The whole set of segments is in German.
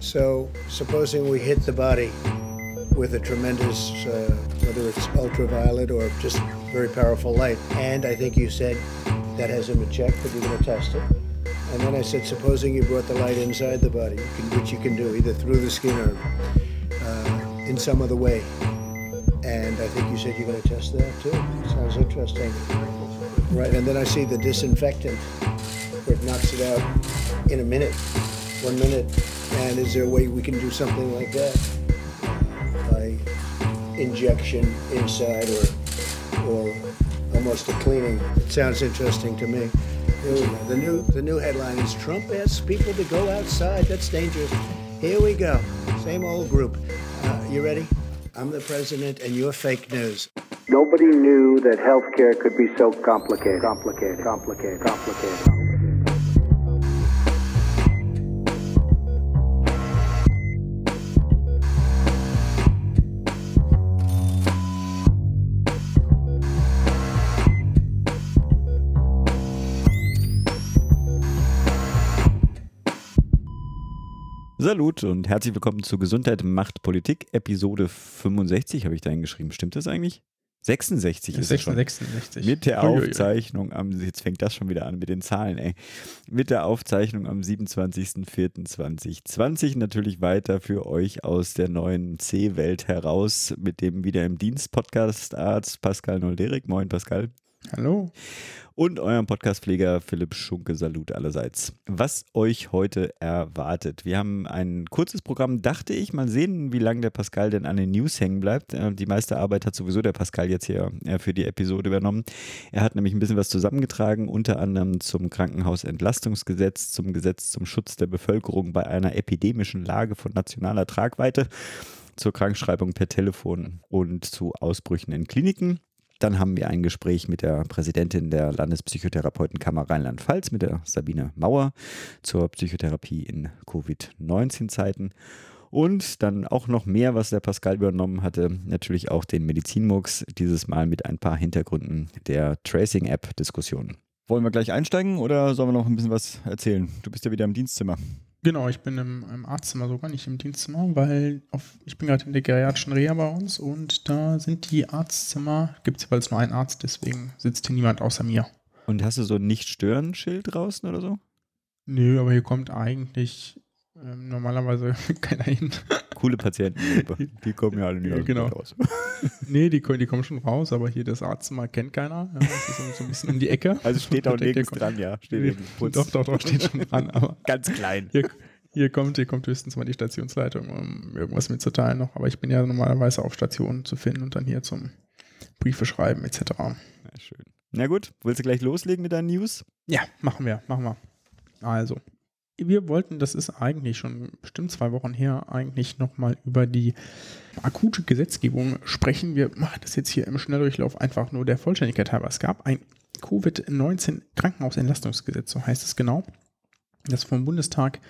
So, supposing we hit the body with a tremendous, uh, whether it's ultraviolet or just very powerful light, and I think you said that has him in check, but you're going to test it. And then I said, supposing you brought the light inside the body, which you can do either through the skin or uh, in some other way. And I think you said you're going to test that too. Sounds interesting. Right, and then I see the disinfectant, where it knocks it out in a minute, one minute. And is there a way we can do something like that by injection inside or or almost a cleaning? It sounds interesting to me. The new the new headline is Trump asks people to go outside. That's dangerous. Here we go. Same old group. Uh, you ready? I'm the president, and you're fake news. Nobody knew that healthcare could be so complicated, complicated, complicated, complicated. Salut und herzlich willkommen zu Gesundheit macht Politik, Episode 65 habe ich da hingeschrieben. Stimmt das eigentlich? 66 ist 66, 66. Mit der Aufzeichnung am, jetzt fängt das schon wieder an mit den Zahlen, ey. Mit der Aufzeichnung am 27.04.2020 natürlich weiter für euch aus der neuen C-Welt heraus mit dem wieder im Dienst Podcast-Arzt Pascal Nolderik. Moin Pascal. Hallo. Und eurem Podcastpfleger Philipp Schunke. Salut allerseits. Was euch heute erwartet. Wir haben ein kurzes Programm, dachte ich. Mal sehen, wie lange der Pascal denn an den News hängen bleibt. Äh, die meiste Arbeit hat sowieso der Pascal jetzt hier äh, für die Episode übernommen. Er hat nämlich ein bisschen was zusammengetragen, unter anderem zum Krankenhausentlastungsgesetz, zum Gesetz zum Schutz der Bevölkerung bei einer epidemischen Lage von nationaler Tragweite zur Krankschreibung per Telefon und zu Ausbrüchen in Kliniken. Dann haben wir ein Gespräch mit der Präsidentin der Landespsychotherapeutenkammer Rheinland-Pfalz, mit der Sabine Mauer, zur Psychotherapie in Covid-19-Zeiten. Und dann auch noch mehr, was der Pascal übernommen hatte, natürlich auch den Medizinmux, dieses Mal mit ein paar Hintergründen der Tracing-App-Diskussion. Wollen wir gleich einsteigen oder sollen wir noch ein bisschen was erzählen? Du bist ja wieder im Dienstzimmer. Genau, ich bin im, im Arztzimmer sogar, nicht im Dienstzimmer, weil auf, ich bin gerade in der geriatrischen Reha bei uns und da sind die Arztzimmer, gibt es jeweils nur einen Arzt, deswegen sitzt hier niemand außer mir. Und hast du so ein Nicht-Stören-Schild draußen oder so? Nö, aber hier kommt eigentlich ähm, normalerweise keiner hin. Coole Patienten, die kommen ja alle nicht ja, genau. raus. nee, die, die kommen schon raus, aber hier das Arztzimmer kennt keiner. Ja, das ist so ein bisschen um die Ecke. Also steht auch nirgends dran, ja. Steht nee, doch, doch, doch, steht schon dran. Aber Ganz klein. Hier, hier, kommt, hier kommt höchstens mal die Stationsleitung, um irgendwas mitzuteilen noch. Aber ich bin ja normalerweise auf Station zu finden und dann hier zum Briefe schreiben etc. Ja, schön. Na gut, willst du gleich loslegen mit deinen News? Ja, machen wir, machen wir. Also, wir wollten, das ist eigentlich schon bestimmt zwei Wochen her, eigentlich nochmal über die akute Gesetzgebung sprechen. Wir machen das jetzt hier im Schnelldurchlauf einfach nur der Vollständigkeit halber. Es gab ein Covid-19 Krankenhausentlastungsgesetz, so heißt es genau, das vom Bundestag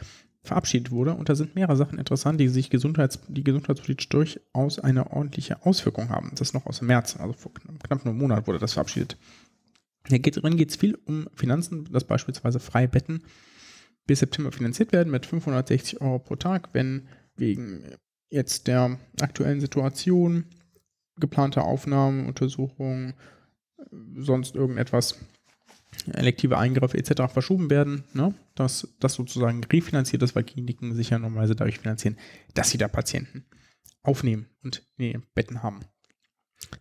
verabschiedet wurde. Und da sind mehrere Sachen interessant, die sich Gesundheits-, die gesundheitspolitisch durchaus eine ordentliche Auswirkung haben. Das ist noch aus März, also vor knapp einem Monat wurde das verabschiedet. Darin geht es viel um Finanzen, dass beispielsweise freie Betten bis September finanziert werden mit 560 Euro pro Tag, wenn wegen jetzt der aktuellen Situation geplante Aufnahmen, Untersuchungen, sonst irgendetwas, elektive Eingriffe etc. verschoben werden, ne? dass das sozusagen refinanziert ist, weil Kliniken sich ja normalerweise dadurch finanzieren, dass sie da Patienten aufnehmen und nee, Betten haben.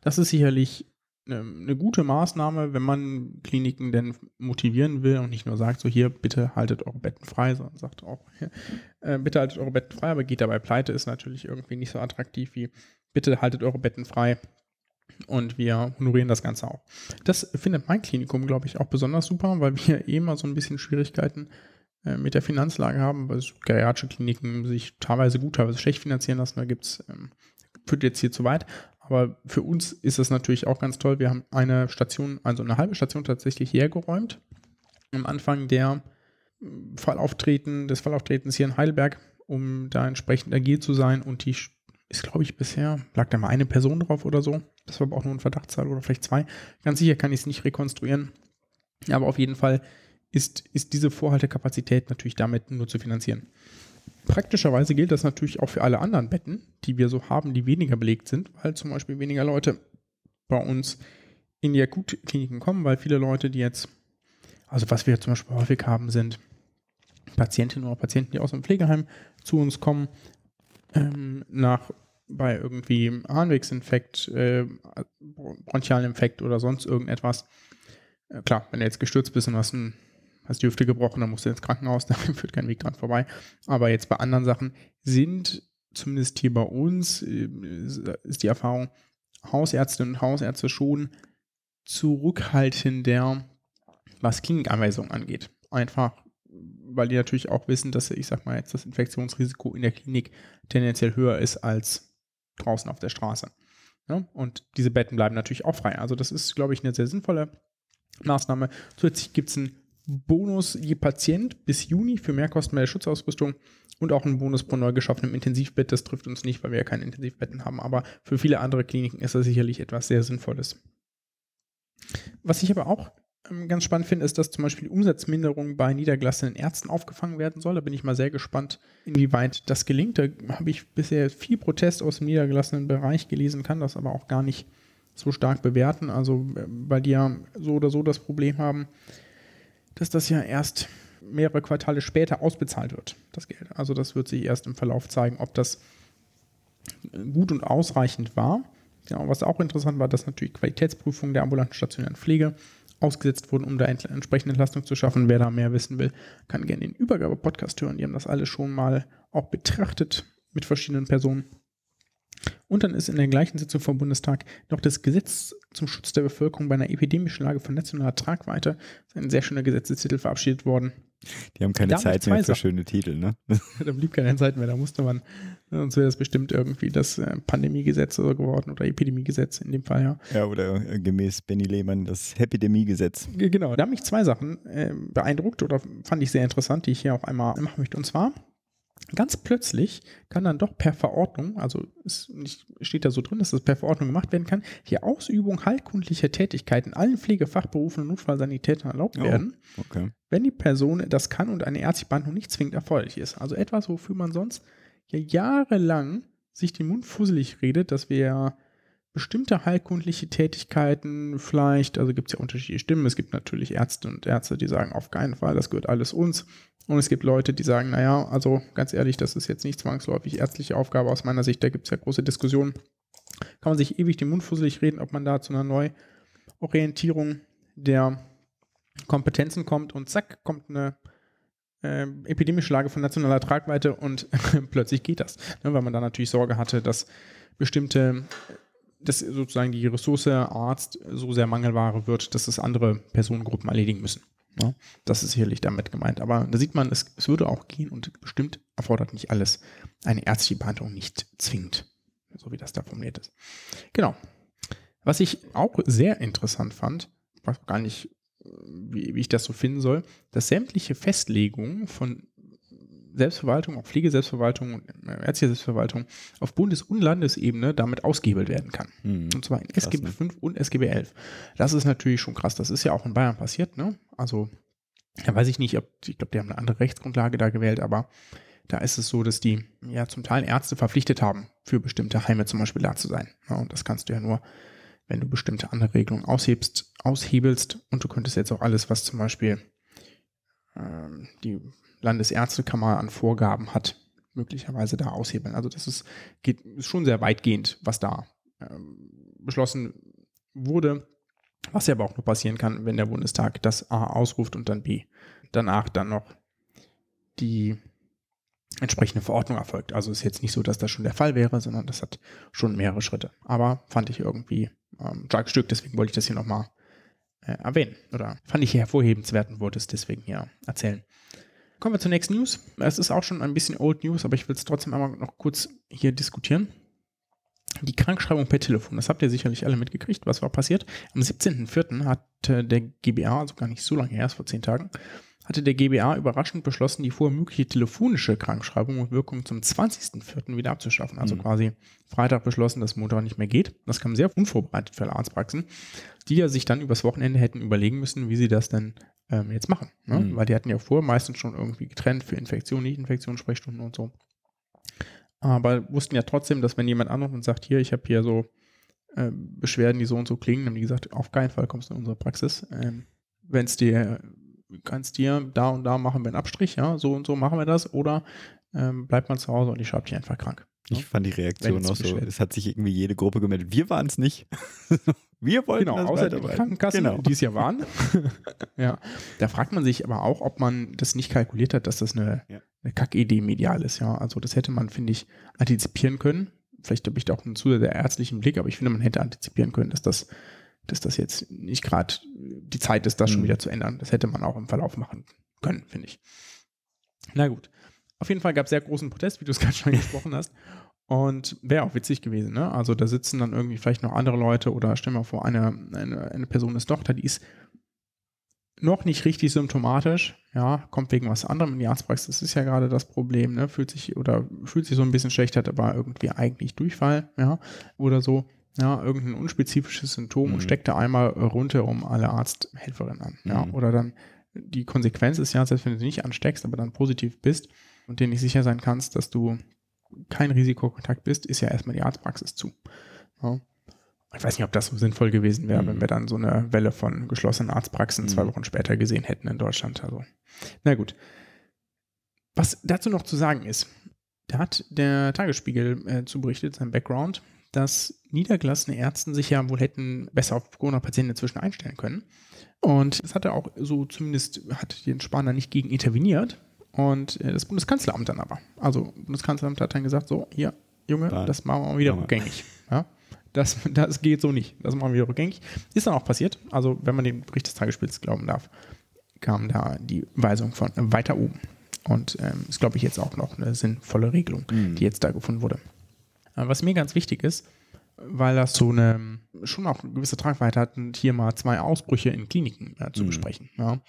Das ist sicherlich eine gute Maßnahme, wenn man Kliniken denn motivieren will und nicht nur sagt, so hier, bitte haltet eure Betten frei, sondern sagt auch, äh, bitte haltet eure Betten frei, aber geht dabei pleite, ist natürlich irgendwie nicht so attraktiv wie, bitte haltet eure Betten frei und wir honorieren das Ganze auch. Das findet mein Klinikum, glaube ich, auch besonders super, weil wir eh immer so ein bisschen Schwierigkeiten äh, mit der Finanzlage haben, weil geriatrische Kliniken sich teilweise gut, teilweise schlecht finanzieren lassen. Da gibt es, ähm, führt jetzt hier zu weit, aber für uns ist es natürlich auch ganz toll. Wir haben eine Station, also eine halbe Station tatsächlich hergeräumt. Am Anfang der Fallauftreten, des Fallauftretens hier in Heidelberg, um da entsprechend agil zu sein. Und die ist, glaube ich, bisher, lag da mal eine Person drauf oder so. Das war aber auch nur ein Verdachtszahl oder vielleicht zwei. Ganz sicher kann ich es nicht rekonstruieren. Aber auf jeden Fall ist, ist diese Vorhaltekapazität natürlich damit nur zu finanzieren. Praktischerweise gilt das natürlich auch für alle anderen Betten, die wir so haben, die weniger belegt sind, weil zum Beispiel weniger Leute bei uns in die Akutkliniken kommen, weil viele Leute, die jetzt, also was wir zum Beispiel häufig haben, sind Patientinnen oder Patienten, die aus dem Pflegeheim zu uns kommen, ähm, nach bei irgendwie Harnwegsinfekt, äh, Bronchialinfekt oder sonst irgendetwas. Äh, klar, wenn du jetzt gestürzt bist und hast, ein, hast die Hüfte gebrochen, dann musst du ins Krankenhaus, da führt kein Weg dran vorbei. Aber jetzt bei anderen Sachen sind, zumindest hier bei uns, äh, ist die Erfahrung, Hausärztinnen und Hausärzte schon zurückhaltender, was Klinikanweisungen angeht. Einfach, weil die natürlich auch wissen, dass, ich sag mal jetzt, das Infektionsrisiko in der Klinik tendenziell höher ist als draußen auf der Straße. Ja, und diese Betten bleiben natürlich auch frei. Also das ist, glaube ich, eine sehr sinnvolle Maßnahme. Zusätzlich gibt es einen Bonus je Patient bis Juni für Mehrkosten bei der Schutzausrüstung und auch einen Bonus pro neu geschaffenem Intensivbett. Das trifft uns nicht, weil wir ja keine Intensivbetten haben, aber für viele andere Kliniken ist das sicherlich etwas sehr Sinnvolles. Was ich aber auch ähm, ganz spannend finde, ist, dass zum Beispiel Umsatzminderung bei niedergelassenen Ärzten aufgefangen werden soll. Da bin ich mal sehr gespannt, inwieweit das gelingt. Da habe ich bisher viel Protest aus dem niedergelassenen Bereich gelesen, kann das aber auch gar nicht so stark bewerten. Also, äh, weil die ja so oder so das Problem haben, dass das ja erst mehrere Quartale später ausbezahlt wird, das Geld. Also, das wird sich erst im Verlauf zeigen, ob das gut und ausreichend war. Genau, was auch interessant war, dass natürlich Qualitätsprüfungen der ambulanten stationären Pflege ausgesetzt wurden, um da entsprechende Entlastung zu schaffen. Wer da mehr wissen will, kann gerne den Übergabe-Podcast hören. Die haben das alles schon mal auch betrachtet mit verschiedenen Personen. Und dann ist in der gleichen Sitzung vom Bundestag noch das Gesetz zum Schutz der Bevölkerung bei einer epidemischen Lage von nationaler Tragweite, das ist ein sehr schöner Gesetzestitel verabschiedet worden. Die haben keine da Zeit mehr für schöne Titel, ne? da blieb keine Zeit mehr, da musste man, sonst wäre das bestimmt irgendwie das äh, Pandemiegesetz geworden oder Epidemiegesetz in dem Fall, ja. Ja, oder äh, gemäß Benny Lehmann das Epidemiegesetz. Genau, da haben mich zwei Sachen äh, beeindruckt oder fand ich sehr interessant, die ich hier auch einmal machen möchte. Und zwar Ganz plötzlich kann dann doch per Verordnung, also es steht da so drin, dass das per Verordnung gemacht werden kann, die Ausübung heilkundlicher Tätigkeiten allen Pflegefachberufen und Notfallsanitätern erlaubt oh, werden, okay. wenn die Person das kann und eine ärztliche Behandlung nicht zwingend erforderlich ist. Also etwas, wofür man sonst ja jahrelang sich den Mund fusselig redet, dass wir bestimmte heilkundliche Tätigkeiten vielleicht, also gibt es ja unterschiedliche Stimmen, es gibt natürlich Ärzte und Ärzte, die sagen, auf keinen Fall, das gehört alles uns. Und es gibt Leute, die sagen, naja, also ganz ehrlich, das ist jetzt nicht zwangsläufig ärztliche Aufgabe aus meiner Sicht, da gibt es ja große Diskussionen. Kann man sich ewig den Mund fusselig reden, ob man da zu einer Neuorientierung der Kompetenzen kommt und zack, kommt eine äh, epidemische Lage von nationaler Tragweite und plötzlich geht das. Ne, weil man da natürlich Sorge hatte, dass bestimmte dass sozusagen die Ressource Arzt so sehr Mangelware wird, dass es andere Personengruppen erledigen müssen. Ja, das ist sicherlich damit gemeint. Aber da sieht man, es, es würde auch gehen und bestimmt erfordert nicht alles eine ärztliche Behandlung nicht zwingend, so wie das da formuliert ist. Genau. Was ich auch sehr interessant fand, weiß gar nicht, wie, wie ich das so finden soll, dass sämtliche Festlegungen von Selbstverwaltung, auch Pflegeselbstverwaltung und äh, ärztliche Selbstverwaltung auf Bundes- und Landesebene damit ausgehebelt werden kann. Mhm. Und zwar in krass, SGB ne? 5 und SGB 11. Das ist natürlich schon krass. Das ist ja auch in Bayern passiert, ne? Also, da weiß ich nicht, ob, ich glaube, die haben eine andere Rechtsgrundlage da gewählt, aber da ist es so, dass die ja zum Teil Ärzte verpflichtet haben, für bestimmte Heime zum Beispiel da zu sein. Ja, und das kannst du ja nur, wenn du bestimmte andere Regelungen aushebst, aushebelst und du könntest jetzt auch alles, was zum Beispiel ähm, die Landesärztekammer an Vorgaben hat, möglicherweise da aushebeln. Also das ist, geht, ist schon sehr weitgehend, was da ähm, beschlossen wurde. Was ja aber auch nur passieren kann, wenn der Bundestag das A ausruft und dann B danach dann noch die entsprechende Verordnung erfolgt. Also ist jetzt nicht so, dass das schon der Fall wäre, sondern das hat schon mehrere Schritte. Aber fand ich irgendwie ähm, starkes Stück, deswegen wollte ich das hier nochmal äh, erwähnen. Oder fand ich hervorhebenswert und wollte es deswegen hier erzählen. Kommen wir zur nächsten News. Es ist auch schon ein bisschen Old News, aber ich will es trotzdem einmal noch kurz hier diskutieren. Die Krankschreibung per Telefon, das habt ihr sicherlich alle mitgekriegt. Was war passiert? Am 17.04. hat der GBA, also gar nicht so lange her, erst vor zehn Tagen, hatte der GBA überraschend beschlossen, die vorher mögliche telefonische Krankschreibung und Wirkung zum 20.04. wieder abzuschaffen. Also mhm. quasi Freitag beschlossen, dass Montag nicht mehr geht. Das kam sehr unvorbereitet für Arztpraxen, die ja sich dann übers Wochenende hätten überlegen müssen, wie sie das denn ähm, jetzt machen. Ne? Mhm. Weil die hatten ja vorher meistens schon irgendwie getrennt für Infektion, Nicht-Infektion, Sprechstunden und so. Aber wussten ja trotzdem, dass wenn jemand anruft und sagt, hier, ich habe hier so äh, Beschwerden, die so und so klingen, dann haben die gesagt, auf keinen Fall kommst du in unsere Praxis. Ähm, wenn es dir, kannst dir da und da machen wir einen Abstrich, ja, so und so machen wir das, oder ähm, bleibt man zu Hause und ich schreibe dich einfach krank. Ich fand die Reaktion auch so. Es hat sich irgendwie jede Gruppe gemeldet. Wir waren es nicht. wir wollten Genau, das außer die. Krankenkassen, Genau. die es ja waren. ja. Da fragt man sich aber auch, ob man das nicht kalkuliert hat, dass das eine, Ja. eine Kackidee medial ist. Ja, also das hätte man, finde ich, antizipieren können. Vielleicht habe ich da auch einen zu sehr ärztlichen Blick, aber ich finde, man hätte antizipieren können, dass das, dass das jetzt nicht gerade die Zeit ist, das schon Mhm. wieder zu ändern. Das hätte man auch im Verlauf machen können, finde ich. Na gut. Auf jeden Fall gab es sehr großen Protest, wie du es gerade schon gesprochen hast. Und wäre auch witzig gewesen, ne? Also da sitzen dann irgendwie vielleicht noch andere Leute oder stell mal vor, eine, eine, eine Person ist Tochter, die ist noch nicht richtig symptomatisch, ja, kommt wegen was anderem in die Arztpraxis, das ist ja gerade das Problem, ne? Fühlt sich oder fühlt sich so ein bisschen schlecht, hat aber irgendwie eigentlich Durchfall, ja, oder so, ja, irgendein unspezifisches Symptom Mhm. und steckt da einmal rundherum alle Arzthelferinnen an, ja, Mhm. oder dann die Konsequenz ist ja, selbst wenn du dich nicht ansteckst, aber dann positiv bist und dir nicht sicher sein kannst, dass du kein Risikokontakt bist, ist ja erstmal die Arztpraxis zu. Ja. Ich weiß nicht, ob das so sinnvoll gewesen wäre, Mhm. wenn wir dann so eine Welle von geschlossenen Arztpraxen zwei Mhm. Wochen später gesehen hätten in Deutschland. Also, na gut. Was dazu noch zu sagen ist, da hat der Tagesspiegel äh, zu berichtet, sein Background, dass niedergelassene Ärzte sich ja wohl hätten besser auf Corona-Patienten inzwischen einstellen können. Und das hat er auch so zumindest, hat den Spahn nicht gegen interveniert. Und äh, das Bundeskanzleramt dann aber. Also, Bundeskanzleramt hat dann gesagt: So, hier, Junge, Da- das machen wir mal wieder rückgängig. Ja? Das, das geht so nicht. Das machen wir wieder rückgängig. Ist dann auch passiert. Also, wenn man dem Bericht des Tagesspiels glauben darf, kam da die Weisung von weiter oben. Und ähm, ist, glaube ich, jetzt auch noch eine sinnvolle Regelung, Mhm. die jetzt da gefunden wurde. Äh, Was mir ganz wichtig ist, weil das so eine schon auch eine gewisse Tragweite hat, hier mal zwei Ausbrüche in Kliniken äh, zu Mhm. besprechen. Ja.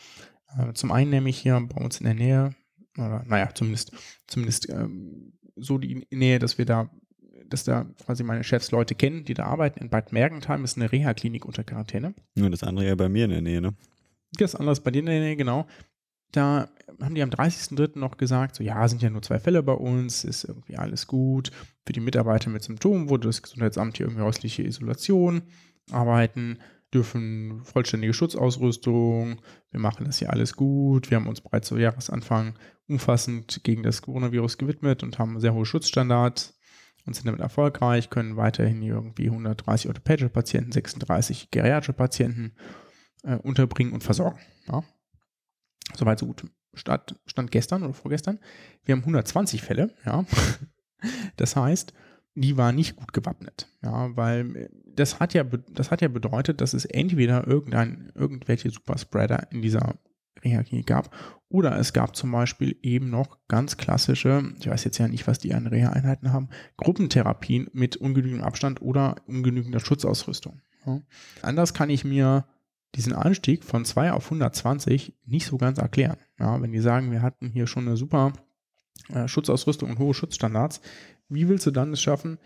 Äh, zum einen nämlich hier bei uns in der Nähe, oder naja, zumindest, zumindest ähm, so die Nähe, dass wir da, dass da quasi meine Chefs Leute kennen, die da arbeiten. In Bad Mergentheim ist eine Reha-Klinik unter Quarantäne. Nur das andere ja bei mir in der Nähe, ne? Das andere ist bei dir in der Nähe, genau. Da haben die am 30.03. noch gesagt, so ja, sind ja nur zwei Fälle bei uns, ist irgendwie alles gut. Für die Mitarbeiter mit Symptomen wurde das Gesundheitsamt hier irgendwie häusliche Isolation arbeiten, dürfen vollständige Schutzausrüstung, wir machen das hier alles gut. Wir haben uns bereits zu Jahresanfang umfassend gegen das Coronavirus gewidmet und haben sehr hohe Schutzstandards und sind damit erfolgreich, können weiterhin irgendwie 130 orthopädische Patienten, 36 geriatrische Patienten äh, unterbringen und versorgen. Ja. Soweit so gut. Stand, stand gestern oder vorgestern. Wir haben 120 Fälle, ja. Das heißt, die waren nicht gut gewappnet, ja, weil äh, das hat ja, das hat ja bedeutet, dass es entweder irgendein, irgendwelche Superspreader in dieser Reha-Klinik gab oder es gab zum Beispiel eben noch ganz klassische, ich weiß jetzt ja nicht, was die an Reha-Einheiten haben, Gruppentherapien mit ungenügendem Abstand oder ungenügender Schutzausrüstung. Ja. Anders kann ich mir diesen Anstieg von 2 auf 120 nicht so ganz erklären. Ja, wenn die sagen, wir hatten hier schon eine super äh, Schutzausrüstung und hohe Schutzstandards, wie willst du dann es schaffen?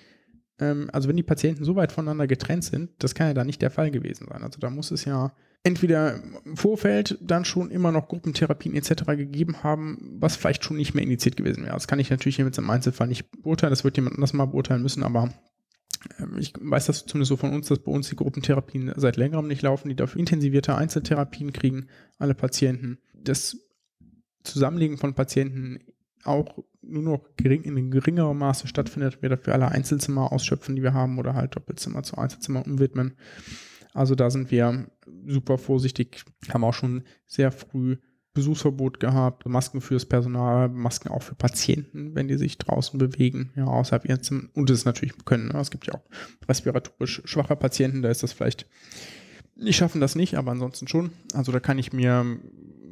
Ähm, also wenn die Patienten so weit voneinander getrennt sind, das kann ja da nicht der Fall gewesen sein. Also da muss es ja entweder im Vorfeld dann schon immer noch Gruppentherapien etc. gegeben haben, was vielleicht schon nicht mehr indiziert gewesen wäre. Das kann ich natürlich hier mit im Einzelfall nicht beurteilen, das wird jemand anders mal beurteilen müssen, aber ähm, ich weiß das zumindest so von uns, dass bei uns die Gruppentherapien seit längerem nicht laufen, die dafür intensivierte Einzeltherapien kriegen, alle Patienten. Das Zusammenlegen von Patienten auch nur noch gering, in einem geringeren Maße stattfindet, wir dafür alle Einzelzimmer ausschöpfen, die wir haben, oder halt Doppelzimmer zu Einzelzimmer umwidmen. Also da sind wir super vorsichtig, haben auch schon sehr früh Besuchsverbot gehabt, Masken fürs Personal, Masken auch für Patienten, wenn die sich draußen bewegen, ja, außerhalb ihrer Zimmer. Und das natürlich können. Ne? Es gibt ja auch respiratorisch schwache Patienten, da ist das vielleicht, die schaffen das nicht, aber ansonsten schon. Also da kann ich mir,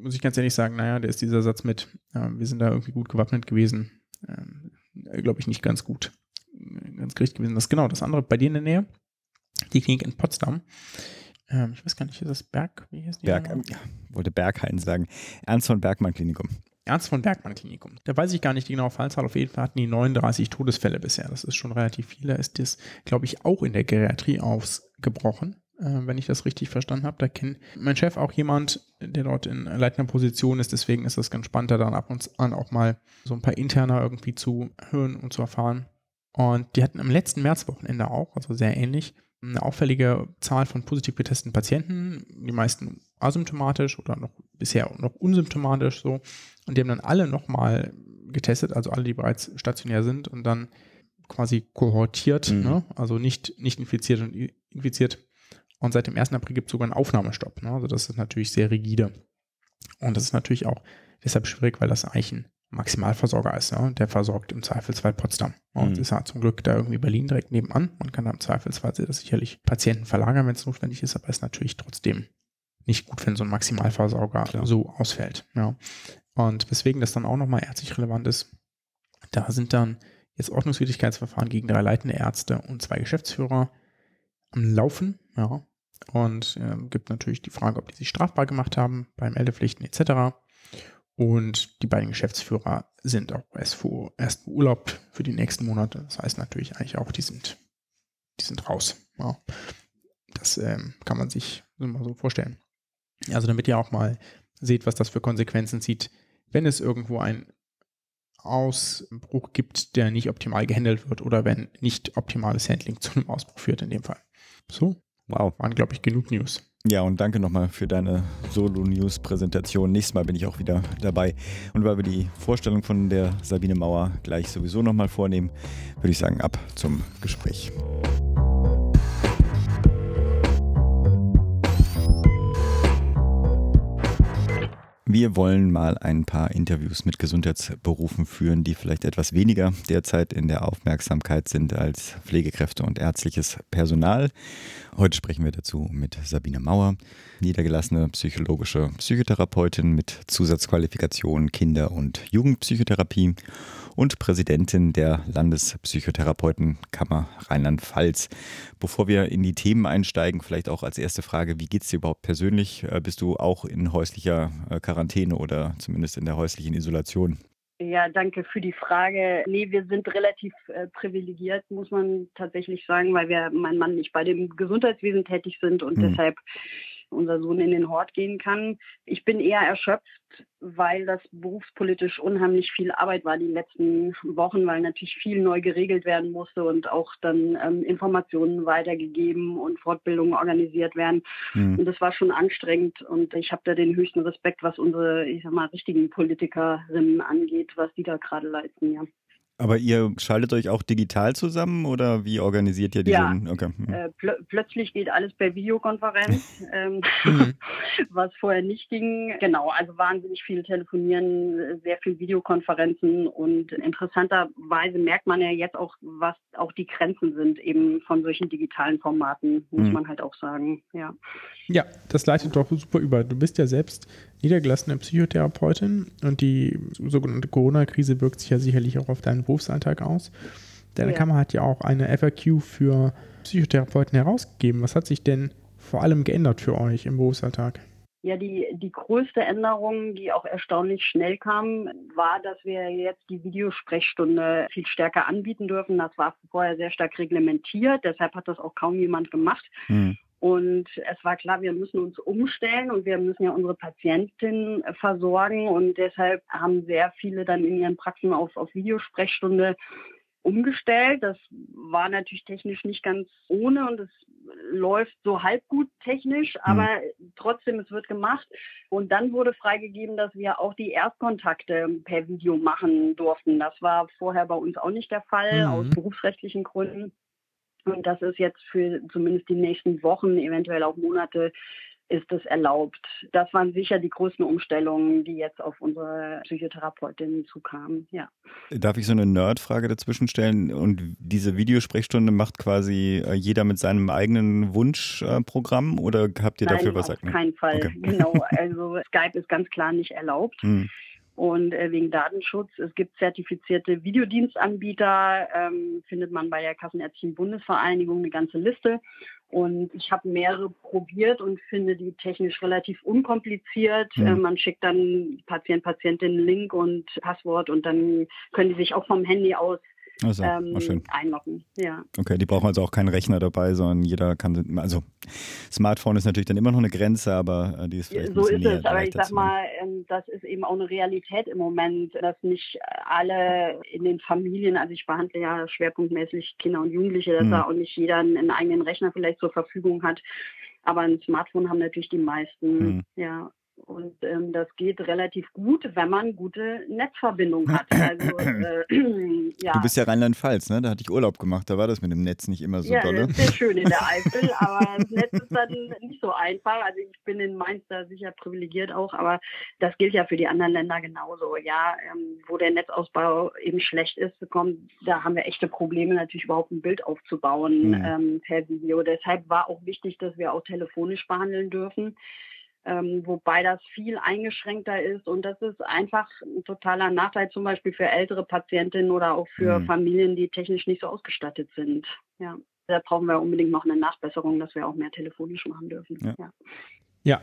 muss ich ganz ehrlich sagen, naja, der ist dieser Satz mit, äh, wir sind da irgendwie gut gewappnet gewesen, ähm, glaube ich, nicht ganz gut, äh, ganz gericht gewesen. Das ist genau das andere bei dir in der Nähe, die Klinik in Potsdam. Ähm, ich weiß gar nicht, ist das Berg? Wie heißt die? Berg, nochmal? ja, wollte Berghain sagen. Ernst von Bergmann Klinikum. Ernst von Bergmann Klinikum. Da weiß ich gar nicht die genaue Fallzahl. Auf jeden Fall hatten die 39 Todesfälle bisher. Das ist schon relativ viel. Da ist das, glaube ich, auch in der Geriatrie ausgebrochen. Äh, wenn ich das richtig verstanden habe. Da kennt mein Chef auch jemand, der dort in leitender Position ist. Deswegen ist es ganz spannend, da dann ab und an auch mal so ein paar interner irgendwie zu hören und zu erfahren. Und die hatten am letzten Märzwochenende auch, also sehr ähnlich, eine auffällige Zahl von positiv getesteten Patienten, die meisten asymptomatisch oder noch bisher noch unsymptomatisch so. Und die haben dann alle nochmal getestet, also alle, die bereits stationär sind und dann quasi kohortiert, mhm. ne? also nicht, nicht infiziert und infiziert. Und seit dem 1. April gibt es sogar einen Aufnahmestopp. Ne? Also das ist natürlich sehr rigide. Und das ist natürlich auch deshalb schwierig, weil das eigentlich ein Maximalversorger ist. Ne? Der versorgt im Zweifelsfall Potsdam. Und mhm. ist ja zum Glück da irgendwie Berlin direkt nebenan. Man kann da im Zweifelsfall sicherlich Patienten verlagern, wenn es notwendig ist, aber es ist natürlich trotzdem nicht gut, wenn so ein Maximalversorger Klar. so ausfällt. Ja. Und weswegen das dann auch nochmal ärztlich relevant ist, da sind dann jetzt Ordnungswidrigkeitsverfahren gegen drei leitende Ärzte und zwei Geschäftsführer am Laufen. Ja. Und äh, gibt natürlich die Frage, ob die sich strafbar gemacht haben beim Meldepflichten etc. Und die beiden Geschäftsführer sind auch erst, erst beurlaubt für die nächsten Monate. Das heißt natürlich eigentlich auch, die sind, die sind raus. Ja. Das ähm, kann man sich mal so vorstellen. Also damit ihr auch mal seht, was das für Konsequenzen zieht, wenn es irgendwo einen Ausbruch gibt, der nicht optimal gehandelt wird oder wenn nicht optimales Handling zu einem Ausbruch führt in dem Fall. So, wow, waren glaube ich genug News. Ja, und danke nochmal für deine Solo-News-Präsentation. Nächstes Mal bin ich auch wieder dabei. Und weil wir die Vorstellung von der Sabine Mauer gleich sowieso nochmal vornehmen, würde ich sagen, ab zum Gespräch. Wir wollen mal ein paar Interviews mit Gesundheitsberufen führen, die vielleicht etwas weniger derzeit in der Aufmerksamkeit sind als Pflegekräfte und ärztliches Personal. Heute sprechen wir dazu mit Sabine Mauer, niedergelassene psychologische Psychotherapeutin mit Zusatzqualifikation Kinder- und Jugendpsychotherapie und Präsidentin der Landespsychotherapeutenkammer Rheinland-Pfalz. Bevor wir in die Themen einsteigen, vielleicht auch als erste Frage, wie geht es dir überhaupt persönlich? Äh, bist du auch in häuslicher äh, Quarantäne oder zumindest in der häuslichen Isolation? Ja, danke für die Frage. Nee, wir sind relativ äh, privilegiert, muss man tatsächlich sagen, weil wir, mein Mann nicht bei dem Gesundheitswesen tätig sind und hm. deshalb unser Sohn in den Hort gehen kann. Ich bin eher erschöpft, weil das berufspolitisch unheimlich viel Arbeit war die letzten Wochen, weil natürlich viel neu geregelt werden musste und auch dann ähm, Informationen weitergegeben und Fortbildungen organisiert werden. Mhm. Und das war schon anstrengend und ich habe da den höchsten Respekt, was unsere, ich sag mal, richtigen Politikerinnen angeht, was die da gerade leisten, ja. Aber ihr schaltet euch auch digital zusammen oder wie organisiert ihr diesen? Ja, okay. Hm. äh, pl plötzlich geht alles per Videokonferenz, ähm, mhm. was vorher nicht ging. Genau, also wahnsinnig viel Telefonieren, sehr viel Videokonferenzen und interessanterweise merkt man ja jetzt auch, was auch die Grenzen sind eben von solchen digitalen Formaten, muss mhm. man halt auch sagen. Ja. ja, das leitet doch super über. Du bist ja selbst niedergelassene Psychotherapeutin und die sogenannte Corona-Krise wirkt sich ja sicherlich auch auf deinen Berufsalltag aus. Deine ja. Kammer hat ja auch eine FAQ für Psychotherapeuten herausgegeben. Was hat sich denn vor allem geändert für euch im Berufsalltag? Ja, die, die größte Änderung, die auch erstaunlich schnell kam, war, dass wir jetzt die Videosprechstunde viel stärker anbieten dürfen. Das war vorher sehr stark reglementiert, deshalb hat das auch kaum jemand gemacht. Hm. Und es war klar, wir müssen uns umstellen und wir müssen ja unsere Patientin versorgen. Und deshalb haben sehr viele dann in ihren Praxen auf, auf Videosprechstunde umgestellt. Das war natürlich technisch nicht ganz ohne und es läuft so halb gut technisch, mhm. aber mhm. trotzdem, es wird gemacht. Und dann wurde freigegeben, dass wir auch die Erstkontakte per Video machen durften. Das war vorher bei uns auch nicht der Fall, mhm. aus berufsrechtlichen Gründen. Und das ist jetzt für zumindest die nächsten Wochen, eventuell auch Monate, ist es erlaubt. Das waren sicher die größten Umstellungen, die jetzt auf unsere Psychotherapeutin zukamen. Ja. Darf ich so eine Nerdfrage dazwischen stellen? Und diese Videosprechstunde macht quasi äh, jeder mit seinem eigenen Wunschprogramm oder habt ihr Nein, dafür was? Auf keinen Fall. Okay. Genau. Also Skype ist ganz klar nicht erlaubt. Hm und äh, wegen Datenschutz. Es gibt zertifizierte Videodienstanbieter, ähm, findet man bei der Kassenärztlichen Bundesvereinigung eine ganze Liste. Und ich habe mehrere probiert und finde die technisch relativ unkompliziert. Mhm. Äh, man schickt dann Patient, Patientin Link und Passwort und dann können die sich auch vom Handy aus also, ähm, einloggen. Ja. Okay, die brauchen also auch keinen Rechner dabei, sondern jeder kann, also Smartphone ist natürlich dann immer noch eine Grenze, aber äh, die ist vielleicht So ist es, aber ich sag mal, ähm, das ist eben auch eine Realität im Moment, dass nicht alle in den Familien, also ich behandle ja schwerpunktmäßig Kinder und Jugendliche, dass hm. da auch nicht jeder einen eigenen Rechner vielleicht zur Verfügung hat. Aber ein Smartphone haben natürlich die meisten, hm. ja. Und ähm, das geht relativ gut, wenn man gute Netzverbindung hat. Also, äh, ja. Du bist ja Rheinland-Pfalz, ne? Da hatte ich Urlaub gemacht, da war das mit dem Netz nicht immer so ja, dolle. Ja, das ist sehr schön in der Eifel, aber das Netz ist dann nicht so einfach. Also ich bin in Mainz da sicher privilegiert auch, aber das gilt ja für die anderen Länder genauso. Ja, ähm, wo der Netzausbau eben schlecht ist, kommt, da haben wir echte Probleme, natürlich überhaupt ein Bild aufzubauen mhm. ähm, per Video. Deshalb war auch wichtig, dass wir auch telefonisch behandeln dürfen ähm, wobei das viel eingeschränkter ist und das ist einfach ein totaler Nachteil zum Beispiel für ältere Patientinnen oder auch für mhm. Familien, die technisch nicht so ausgestattet sind. Ja. Da brauchen wir unbedingt noch eine Nachbesserung, dass wir auch mehr telefonisch machen dürfen. Ja, ja. ja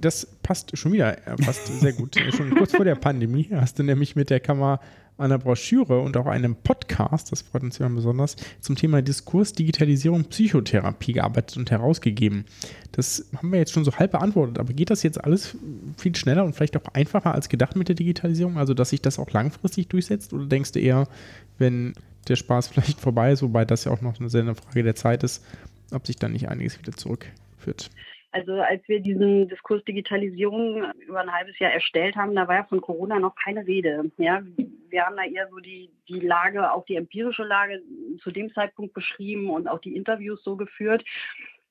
das passt schon wieder passt sehr gut. schon kurz vor der Pandemie hast du nämlich mit der Kammer einer Broschüre und auch einem Podcast, das freut uns immer besonders, zum Thema Diskurs, Digitalisierung, Psychotherapie gearbeitet und herausgegeben. Das haben wir jetzt schon so halb beantwortet, aber geht das jetzt alles viel schneller und vielleicht auch einfacher als gedacht mit der Digitalisierung? Also, dass sich das auch langfristig durchsetzt? Oder denkst du eher, wenn der Spaß vielleicht vorbei ist, wobei das ja auch noch eine sehr eine Frage der Zeit ist, ob sich dann nicht einiges wieder zurückführt? Also als wir diesen Diskurs Digitalisierung über ein halbes Jahr erstellt haben, da war ja von Corona noch keine Rede. Ja, wir haben da eher so die, die Lage, auch die empirische Lage zu dem Zeitpunkt beschrieben und auch die Interviews so geführt.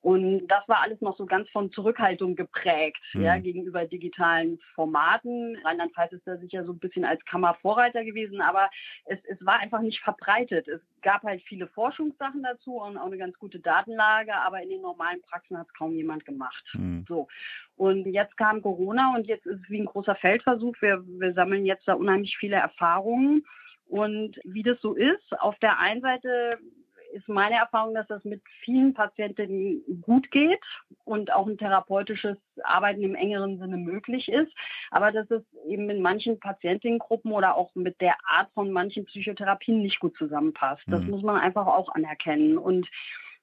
Und das war alles noch so ganz von Zurückhaltung geprägt, mhm. ja, gegenüber digitalen Formaten. Rheinland-Pfalz ist da sicher so ein bisschen als Kammervorreiter gewesen, aber es, es war einfach nicht verbreitet. Es gab halt viele Forschungssachen dazu und auch eine ganz gute Datenlage, aber in den normalen Praxen hat es kaum jemand gemacht. Mhm. So. Und jetzt kam Corona und jetzt ist es wie ein großer Feldversuch. Wir, wir sammeln jetzt da unheimlich viele Erfahrungen. Und wie das so ist, auf der einen Seite ist meine Erfahrung, dass das mit vielen Patientinnen gut geht und auch ein therapeutisches Arbeiten im engeren Sinne möglich ist, aber dass es eben in manchen Patientengruppen oder auch mit der Art von manchen Psychotherapien nicht gut zusammenpasst. Das mhm. muss man einfach auch anerkennen. Und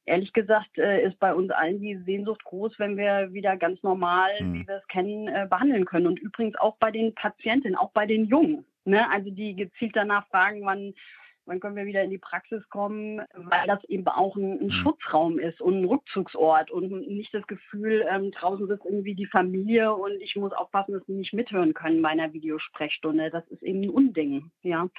ehrlich gesagt äh, ist bei uns allen die Sehnsucht groß, wenn wir wieder ganz normal, mhm. wie wir es kennen, äh, behandeln können. Und übrigens auch bei den Patientinnen, auch bei den Jungen. Ne? Also die gezielt danach fragen, wann wann können wir wieder in die Praxis kommen, weil das eben auch ein, ein mhm. Schutzraum ist und ein Rückzugsort und nicht das Gefühl, ähm, draußen sitzt irgendwie die Familie und ich muss aufpassen, dass sie nicht mithören können bei einer Videosprechstunde. Das ist eben ein Unding. Ja.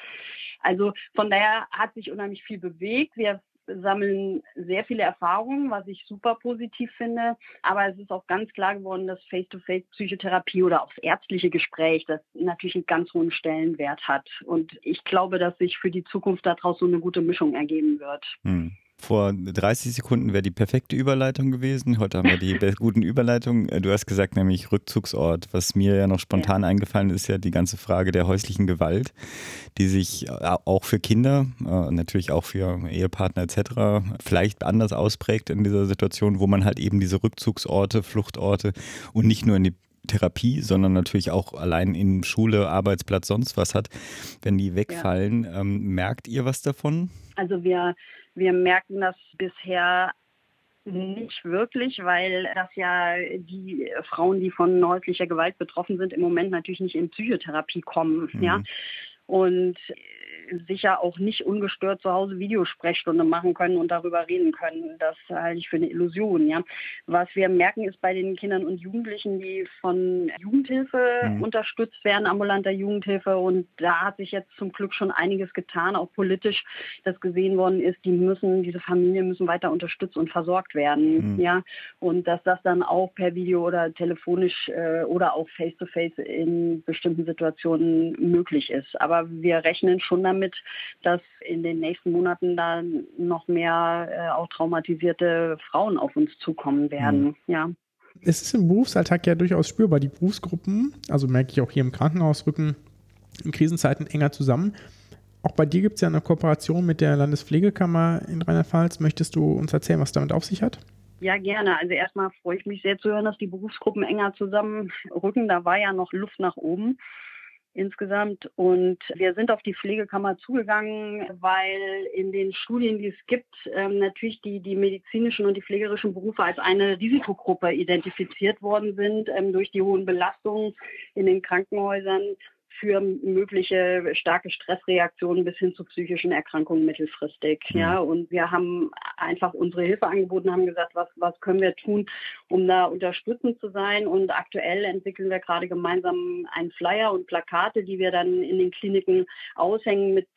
Also von daher hat sich unheimlich viel bewegt. Wir sammeln sehr viele Erfahrungen, was ich super positiv finde. Aber es ist auch ganz klar geworden, dass Face-to-Face-Psychotherapie oder auch das ärztliche Gespräch, das natürlich einen ganz hohen Stellenwert hat. Und ich glaube, dass sich für die Zukunft daraus so eine gute Mischung ergeben wird. Hm. Vor 30 Sekunden wäre die perfekte Überleitung gewesen. Heute haben wir die guten Überleitungen. Äh, du hast gesagt, nämlich Rückzugsort. Was mir ja noch spontan ja. eingefallen ist, ja die ganze Frage der häuslichen Gewalt, die sich äh, auch für Kinder, äh, natürlich auch für Ehepartner etc. vielleicht anders ausprägt in dieser Situation, wo man halt eben diese Rückzugsorte, Fluchtorte und nicht nur in die Therapie, sondern natürlich auch allein in Schule, Arbeitsplatz, sonst was hat. Wenn die wegfallen, ja. ähm, merkt ihr was davon? Also wir wir merken das bisher nicht wirklich, weil das ja die Frauen, die von häuslicher Gewalt betroffen sind, im Moment natürlich nicht in Psychotherapie kommen. Mhm. Ja. Und sicher auch nicht ungestört zu Hause Videosprechstunde machen können und darüber reden können. Das halte ich für eine Illusion. Ja. Was wir merken, ist bei den Kindern und Jugendlichen, die von Jugendhilfe mhm. unterstützt werden, ambulanter Jugendhilfe. Und da hat sich jetzt zum Glück schon einiges getan, auch politisch, dass gesehen worden ist, die müssen, diese Familien müssen weiter unterstützt und versorgt werden. Mhm. Ja. Und dass das dann auch per Video oder telefonisch äh, oder auch face-to-face -face in bestimmten Situationen möglich ist. Aber wir rechnen schon damit, damit, dass in den nächsten Monaten da noch mehr äh, auch traumatisierte Frauen auf uns zukommen werden. Mhm. Ja. Es ist im Berufsalltag ja durchaus spürbar. Die Berufsgruppen, also merke ich auch hier im Krankenhaus, rücken in Krisenzeiten enger zusammen. Auch bei dir gibt es ja eine Kooperation mit der Landespflegekammer in Rheinland-Pfalz. Möchtest du uns erzählen, was damit auf sich hat? Ja, gerne. Also erstmal freue ich mich sehr zu hören, dass die Berufsgruppen enger zusammenrücken. Da war ja noch Luft nach oben. Insgesamt. Und wir sind auf die Pflegekammer zugegangen, weil in den Studien, die es gibt, ähm, natürlich die, die medizinischen und die pflegerischen Berufe als eine Risikogruppe identifiziert worden sind ähm, durch die hohen Belastungen in den Krankenhäusern für mögliche starke Stressreaktionen bis hin zu psychischen Erkrankungen mittelfristig. Mhm. Ja, und wir haben einfach unsere Hilfe angeboten, haben gesagt, was, was können wir tun, um da unterstützend zu sein. Und aktuell entwickeln wir gerade gemeinsam einen Flyer und Plakate, die wir dann in den Kliniken aushängen mit,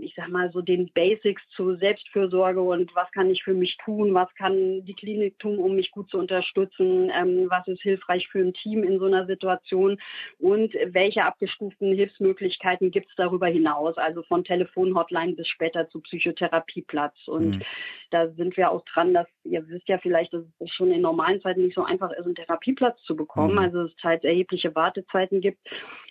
ich sag mal, so den Basics zu Selbstfürsorge und was kann ich für mich tun, was kann die Klinik tun, um mich gut zu unterstützen, ähm, was ist hilfreich für ein Team in so einer Situation und welche abgestuften verschiedensten Hilfsmöglichkeiten gibt es darüber hinaus, also von Telefonhotline bis später zu Therapieplatz. Und mhm. da sind wir auch dran, dass ihr wisst ja vielleicht, dass es schon in normalen Zeiten nicht so einfach ist, einen Therapieplatz zu bekommen. Mhm. Also es halt erhebliche Wartezeiten gibt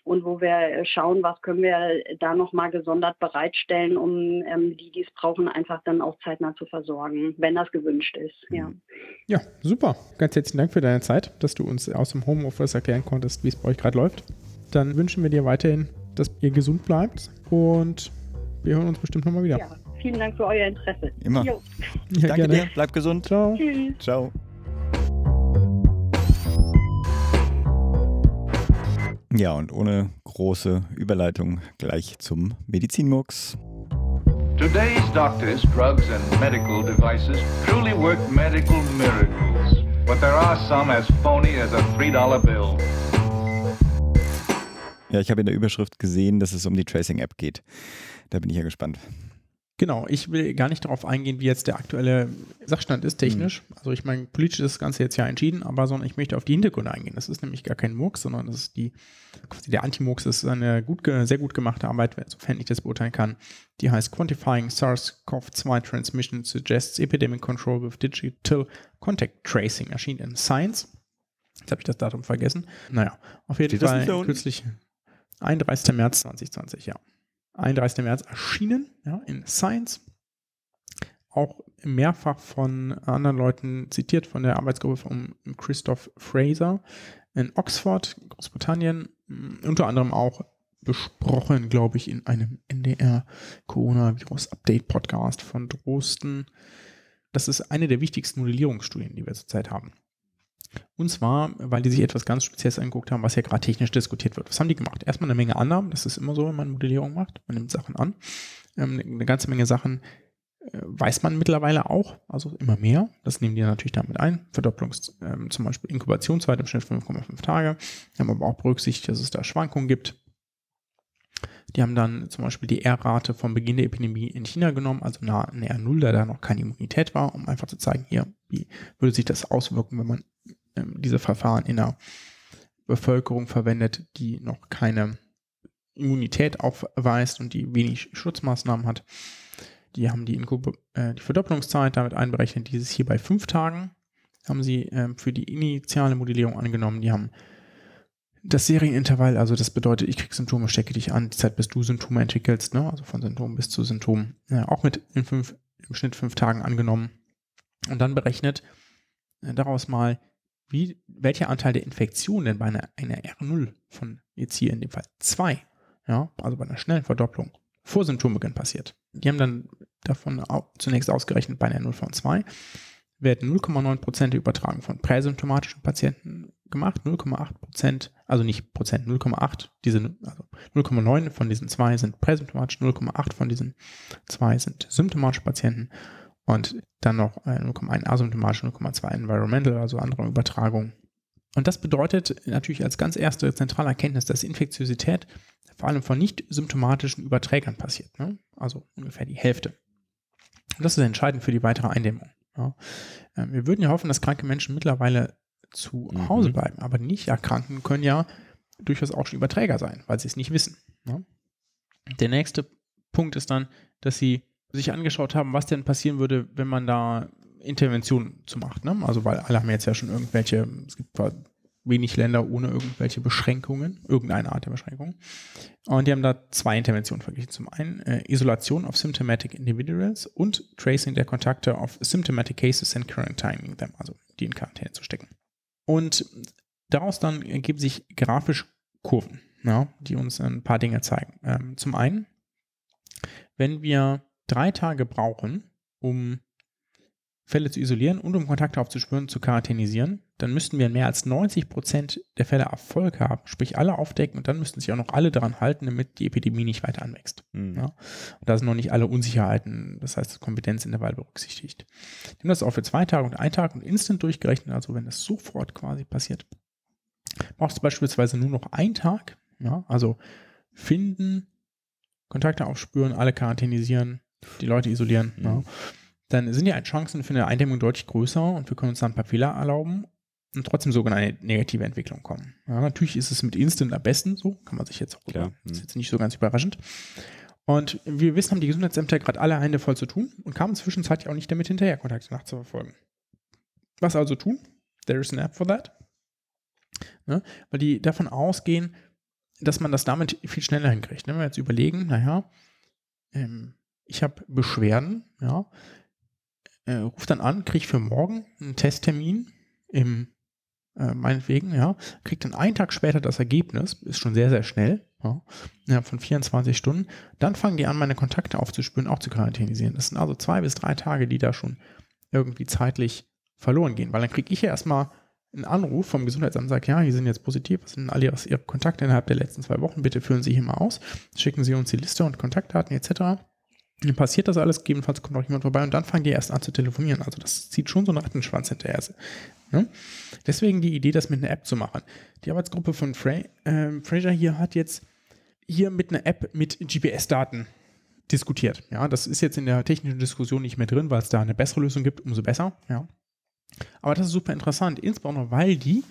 und wo wir schauen, was können wir da nochmal gesondert bereitstellen, um ähm, die, die es brauchen, einfach dann auch zeitnah zu versorgen, wenn das gewünscht ist. Ja. Mhm. ja, super. Ganz herzlichen Dank für deine Zeit, dass du uns aus dem Homeoffice erklären konntest, wie es bei euch gerade läuft dann wünschen wir dir weiterhin, dass ihr gesund bleibt und wir hören uns bestimmt nochmal wieder. Ja, vielen Dank für euer Interesse. Immer. Ja, Danke gerne. dir, bleib gesund. Ciao. Tschüss. Ciao. Ja, und ohne große Überleitung gleich zum Medizinmux. Today's doctors, drugs and medical devices truly work medical miracles. But there are some as phony as a $3 bill. Ja, ich habe in der Überschrift gesehen, dass es um die Tracing-App geht. Da bin ich ja gespannt. Genau, ich will gar nicht darauf eingehen, wie jetzt der aktuelle Sachstand ist, technisch. Mhm. Also ich meine, politisch ist das Ganze jetzt ja entschieden, aber sondern ich möchte auf die Hintergründe eingehen. Das ist nämlich gar kein Murks, sondern das ist die, quasi der Anti-Murks ist eine gut, sehr gut gemachte Arbeit, sofern ich das beurteilen kann. Die heißt Quantifying SARS-CoV-2 Transmission Suggests Epidemic Control with Digital Contact Tracing, erschien in Science. Jetzt habe ich das Datum vergessen. Naja, auf jeden Steht Fall kürzlich. 31. März 2020, ja. 31. März erschienen, ja, in Science. Auch mehrfach von anderen Leuten zitiert, von der Arbeitsgruppe von Christoph Fraser in Oxford, Großbritannien. Unter anderem auch besprochen, glaube ich, in einem NDR Coronavirus Update Podcast von Drosten. Das ist eine der wichtigsten Modellierungsstudien, die wir zurzeit haben. Und zwar, weil die sich etwas ganz Spezielles angeguckt haben, was ja gerade technisch diskutiert wird. Was haben die gemacht? Erstmal eine Menge Annahmen, das ist immer so, wenn man Modellierung macht. Man nimmt Sachen an. Ähm, eine ganze Menge Sachen äh, weiß man mittlerweile auch, also immer mehr. Das nehmen die natürlich damit ein. Verdopplungs, ähm, zum Beispiel Inkubationszeit im Schnitt 5,5 Tage. Wir haben aber auch berücksichtigt, dass es da Schwankungen gibt. Die haben dann zum Beispiel die R-Rate vom Beginn der Epidemie in China genommen, also eine R0, da da noch keine Immunität war, um einfach zu zeigen, hier, wie würde sich das auswirken, wenn man diese Verfahren in der Bevölkerung verwendet, die noch keine Immunität aufweist und die wenig Schutzmaßnahmen hat. Die haben die, Inkub äh, die Verdopplungszeit damit einberechnet, dieses hier bei fünf Tagen haben sie äh, für die initiale Modellierung angenommen. Die haben das Serienintervall, also das bedeutet, ich kriege Symptome, stecke dich an, die Zeit, bis du Symptome entwickelst, ne? also von Symptom bis zu Symptom, äh, auch mit in fünf, im Schnitt fünf Tagen angenommen und dann berechnet äh, daraus mal, wie, welcher Anteil der Infektion denn bei einer, einer R0 von jetzt hier in dem Fall 2, ja, also bei einer schnellen Verdopplung vor Symptombeginn passiert. Die haben dann davon zunächst ausgerechnet bei einer 0 von 2 werden 0,9% der Übertragung von präsymptomatischen Patienten gemacht, 0,8%, also nicht Prozent, 0,8, diese, also 0,9 von diesen zwei sind präsymptomatisch, 0,8 von diesen zwei sind symptomatische Patienten und dann noch 0,1 asymptomatisch, 0,2 environmental, also andere Übertragung. Und das bedeutet natürlich als ganz erste zentrale Erkenntnis, dass Infektiosität vor allem von nicht symptomatischen Überträgern passiert. Ne? Also ungefähr die Hälfte. Und das ist entscheidend für die weitere Eindämmung. Ja. Ähm, wir würden ja hoffen, dass kranke Menschen mittlerweile zu mhm. Hause bleiben, aber nicht erkranken können ja durchaus auch schon Überträger sein, weil sie es nicht wissen. Ja. Der nächste Punkt ist dann, dass sie sich angeschaut haben, was denn passieren würde, wenn man da Interventionen zu macht. Ne? Also weil alle haben jetzt ja schon irgendwelche, es gibt wenig Länder ohne irgendwelche Beschränkungen, irgendeine Art der Beschränkung. Und die haben da zwei Interventionen verglichen. Zum einen äh, Isolation of symptomatic individuals und Tracing der Kontakte of symptomatic cases and quarantining them, also die in Quarantäne zu stecken. Und daraus dann ergeben sich grafisch Kurven. ja, die uns ein paar Dinge zeigen. Ähm, zum einen, wenn wir drei Tage brauchen, um Fälle zu isolieren und um Kontakte aufzuspüren, zu quarantänisieren, dann müssten wir in mehr als 90 Prozent der Fälle Erfolg haben, sprich alle aufdecken und dann müssten sich auch noch alle daran halten, damit die Epidemie nicht weiter anwächst. Mhm. Ja. Und da sind noch nicht alle Unsicherheiten, das heißt das Kompetenzintervall berücksichtigt. Haben das auch für zwei Tage und einen Tag und instant durchgerechnet, also wenn das sofort quasi passiert. Braucht es beispielsweise nur noch einen Tag, ja, also finden, Kontakte aufspüren, alle quarantänisieren, die Leute isolieren, Mhm. ja dann sind die Chancen für eine Eindämmung deutlich größer und wir können uns dann ein paar Fehler erlauben und trotzdem sogar in eine negative Entwicklung kommen. Ja, natürlich ist es mit Instant am besten, so kann man sich jetzt auch, Klar. das ist jetzt nicht so ganz überraschend. Und wie wir wissen, haben die Gesundheitsämter gerade alle Hände voll zu tun und kamen zwischenzeitlich auch nicht damit hinterher, Kontakte nachzuverfolgen. Was also tun? There is an app for that. Ne? Weil die davon ausgehen, dass man das damit viel schneller hinkriegt. Ne? Wenn wir jetzt überlegen, naja, ähm, ich habe Beschwerden, ja, äh, ruf dann an, kriege für morgen einen Testtermin im, äh, meinetwegen, ja, kriegt dann einen Tag später das Ergebnis, ist schon sehr, sehr schnell, ja, innerhalb von 24 Stunden. Dann fangen die an, meine Kontakte aufzuspüren, auch zu quarantänisieren. Das sind also zwei bis drei Tage, die da schon irgendwie zeitlich verloren gehen, weil dann kriege ich ja erstmal einen Anruf vom Gesundheitsamt, sagt, ja, hier sind jetzt positiv, was sind alle ihre, ihre Kontakte innerhalb der letzten zwei Wochen, bitte führen Sie hier mal aus, schicken Sie uns die Liste und Kontaktdaten etc. Passiert das alles, gegebenenfalls kommt auch jemand vorbei und dann fangen die erst an zu telefonieren. Also das zieht schon so einen Rattenschwanz hinterher. Ne? Deswegen die Idee, das mit einer App zu machen. Die Arbeitsgruppe von Fra äh, Fraser hier hat jetzt hier mit einer App mit GPS-Daten diskutiert. Ja, das ist jetzt in der technischen Diskussion nicht mehr drin, weil es da eine bessere Lösung gibt, umso besser. Ja. Aber das ist super interessant, insbesondere weil die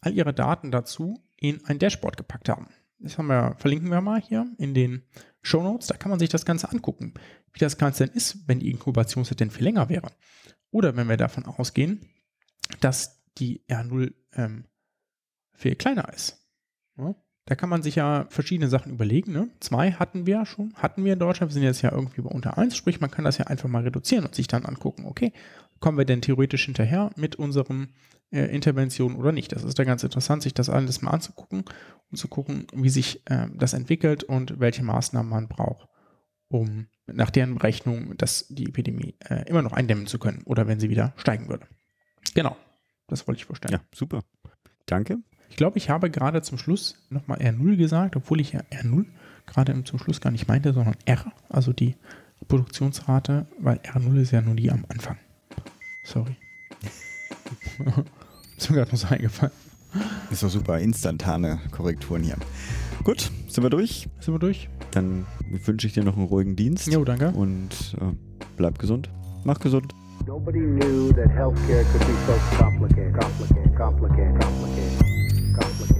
all ihre Daten dazu in ein Dashboard gepackt haben. Das haben wir, verlinken wir mal hier in den Show Notes. Da kann man sich das Ganze angucken, wie das Ganze denn ist, wenn die Inkubationszeit denn viel länger wäre. Oder wenn wir davon ausgehen, dass die R0 ähm, viel kleiner ist. Ja, da kann man sich ja verschiedene Sachen überlegen. Ne? Zwei hatten wir schon, hatten wir in Deutschland, wir sind jetzt ja irgendwie bei unter eins, sprich man kann das ja einfach mal reduzieren und sich dann angucken, okay, kommen wir denn theoretisch hinterher mit unseren äh, Interventionen oder nicht. Das ist da ganz interessant, sich das alles mal anzugucken und zu gucken, wie sich äh, das entwickelt und welche Maßnahmen man braucht, um nach deren Berechnung das, die Epidemie äh, immer noch eindämmen zu können oder wenn sie wieder steigen würde. Genau, das wollte ich vorstellen. Ja, super. Danke. Ich glaube, ich habe gerade zum Schluss nochmal R0 gesagt, obwohl ich ja R0 gerade zum Schluss gar nicht meinte, sondern R, also die Produktionsrate, weil R0 ist ja nur die am Anfang. Sorry. ist mir gerade noch so eingefallen. Ist doch super. Instantane Korrekturen hier. Gut, sind wir durch? Sind wir durch? Dann wünsche ich dir noch einen ruhigen Dienst. Jo, danke. Und äh, bleib gesund. Mach gesund. Nobody knew that healthcare could be so complicated, complicated, complicated, complicated, complicated.